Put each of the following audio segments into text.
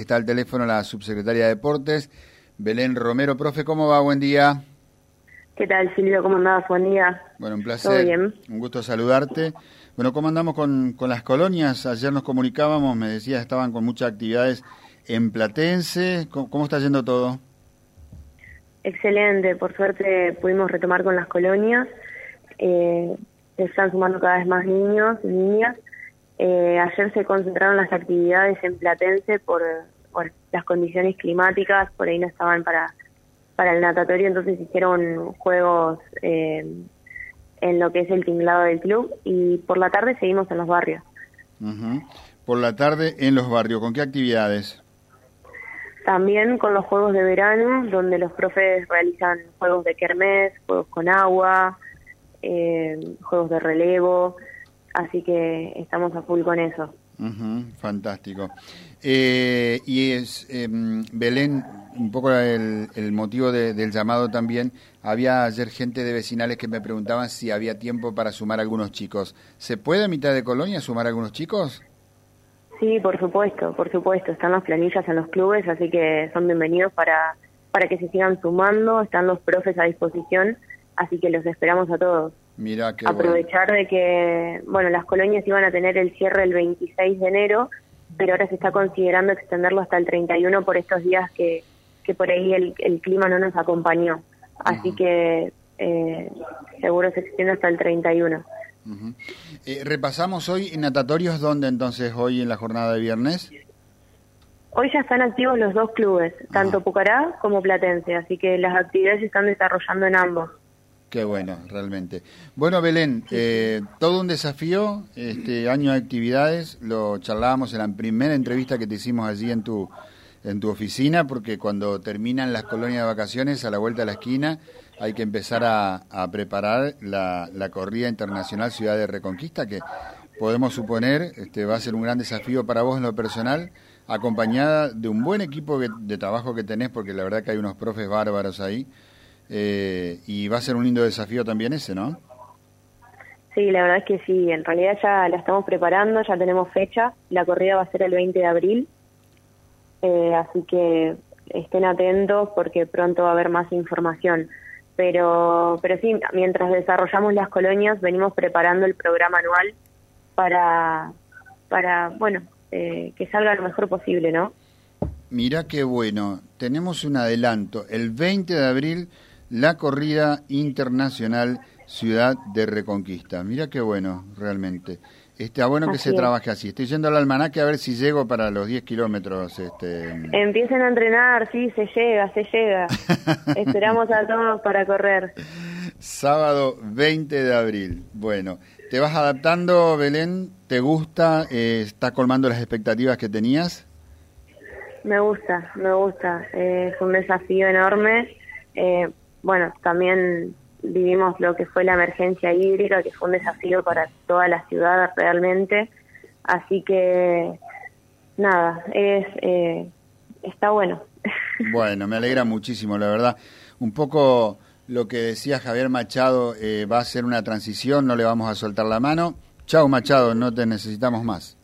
está al teléfono la subsecretaria de Deportes, Belén Romero. Profe, ¿cómo va? Buen día. ¿Qué tal, Silvio? ¿Cómo andás? Buen día. Bueno, un placer. bien? Un gusto saludarte. Bueno, ¿cómo andamos con, con las colonias? Ayer nos comunicábamos, me decías, estaban con muchas actividades en Platense. ¿Cómo, está yendo todo? Excelente, por suerte pudimos retomar con las colonias. Eh, están sumando cada vez más niños y niñas. Eh, ayer se concentraron las actividades en Platense por, las condiciones climáticas, por ahí no estaban para, para el natatorio, entonces hicieron juegos eh, en lo que es el tinglado del club y por la tarde seguimos en los barrios. Por la tarde en los barrios, ¿con qué actividades? También con los juegos de verano, donde los profes realizan juegos de kermés, juegos con agua, eh, juegos de relevo, así que estamos a full con eso. fantástico. Eh, y es, em, Belén, un poco el, motivo del llamado también, había ayer gente de vecinales que me preguntaban si había tiempo para sumar algunos chicos. ¿Se puede a mitad de colonia sumar algunos chicos? Sí, por supuesto, por supuesto. Están las planillas en los clubes, así que son bienvenidos para, para que se sigan sumando. Están los profes a disposición así que los esperamos a todos. Mira Aprovechar de que, bueno, las colonias iban a tener el cierre el 26 de enero, pero ahora se está considerando extenderlo hasta el 31 por estos días que, que por ahí el, el clima no nos acompañó. Así que eh, seguro se extiende hasta el 31. eh, repasamos hoy en natatorios, ¿dónde entonces hoy en la jornada de viernes? Hoy ya están activos los dos clubes, tanto Pucará como Platense, así que las actividades se están desarrollando en ambos. Qué bueno, realmente. Bueno, Belén, eh, todo un desafío, este año de actividades, lo charlábamos en la primera entrevista que te hicimos allí en tu, en tu oficina, porque cuando terminan las colonias de vacaciones, a la vuelta de la esquina, hay que empezar a, preparar la, la, corrida internacional Ciudad de Reconquista, que podemos suponer este, va a ser un gran desafío para vos en lo personal, acompañada de un buen equipo de trabajo que tenés, porque la verdad que hay unos profes bárbaros ahí. Eh, y va a ser un lindo desafío también ese, ¿no? Sí, la verdad es que sí, en realidad ya la estamos preparando, ya tenemos fecha, la corrida va a ser el 20 de abril, eh, así que estén atentos porque pronto va a haber más información. Pero, pero sí, mientras desarrollamos las colonias, venimos preparando el programa anual para, para bueno, eh, que salga lo mejor posible, ¿no? Mira qué bueno, tenemos un adelanto, el 20 de abril la corrida internacional Ciudad de Reconquista. Mira qué bueno, realmente. Está bueno que se trabaje así. Estoy yendo al almanaque a ver si llego para los 10 kilómetros. Este... Empiecen a entrenar, sí, se llega, se llega. Esperamos a todos para correr. Sábado 20 de abril. Bueno, ¿te vas adaptando, Belén? ¿Te gusta? Eh, ¿Está colmando las expectativas que tenías? Me gusta, me gusta. es un desafío enorme. Eh, bueno, también vivimos lo que fue la emergencia hídrica, que fue un desafío para toda la ciudad realmente. Así que, nada, es eh, está bueno. Bueno, me alegra muchísimo, la verdad. Un poco lo que decía Javier Machado, eh, va a ser una transición, no le vamos a soltar la mano. Chao Machado, no te necesitamos más.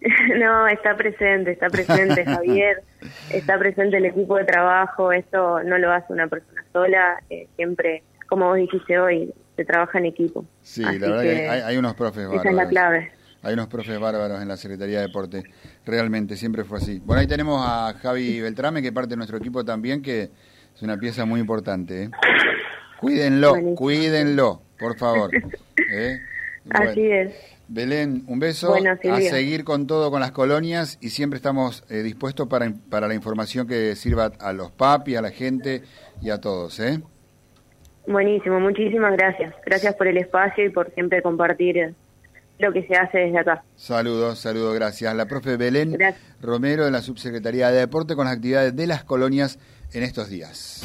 no, está presente, está presente Javier, está presente el equipo de trabajo, esto no lo hace una persona sola, eh, siempre, como vos dijiste hoy, se trabaja en equipo. Sí, la verdad que hay, unos profes bárbaros. Esa es la clave. Hay unos profes bárbaros en la Secretaría de Deporte, realmente, siempre fue así. Bueno, ahí tenemos a Javi Beltrame, que parte de nuestro equipo también, que es una pieza muy importante. ¿eh? Cuídenlo, cuídenlo, por favor. ¿eh? Así es. Belén, un beso. a seguir con todo con las colonias y siempre estamos eh, dispuestos para, para la información que sirva a los papi, a la gente y a todos. ¿eh? Buenísimo, muchísimas gracias. Gracias por el espacio y por siempre compartir lo que se hace desde acá. Saludos, saludos, gracias. La profe Belén Romero de la Subsecretaría de Deporte con las actividades de las colonias en estos días.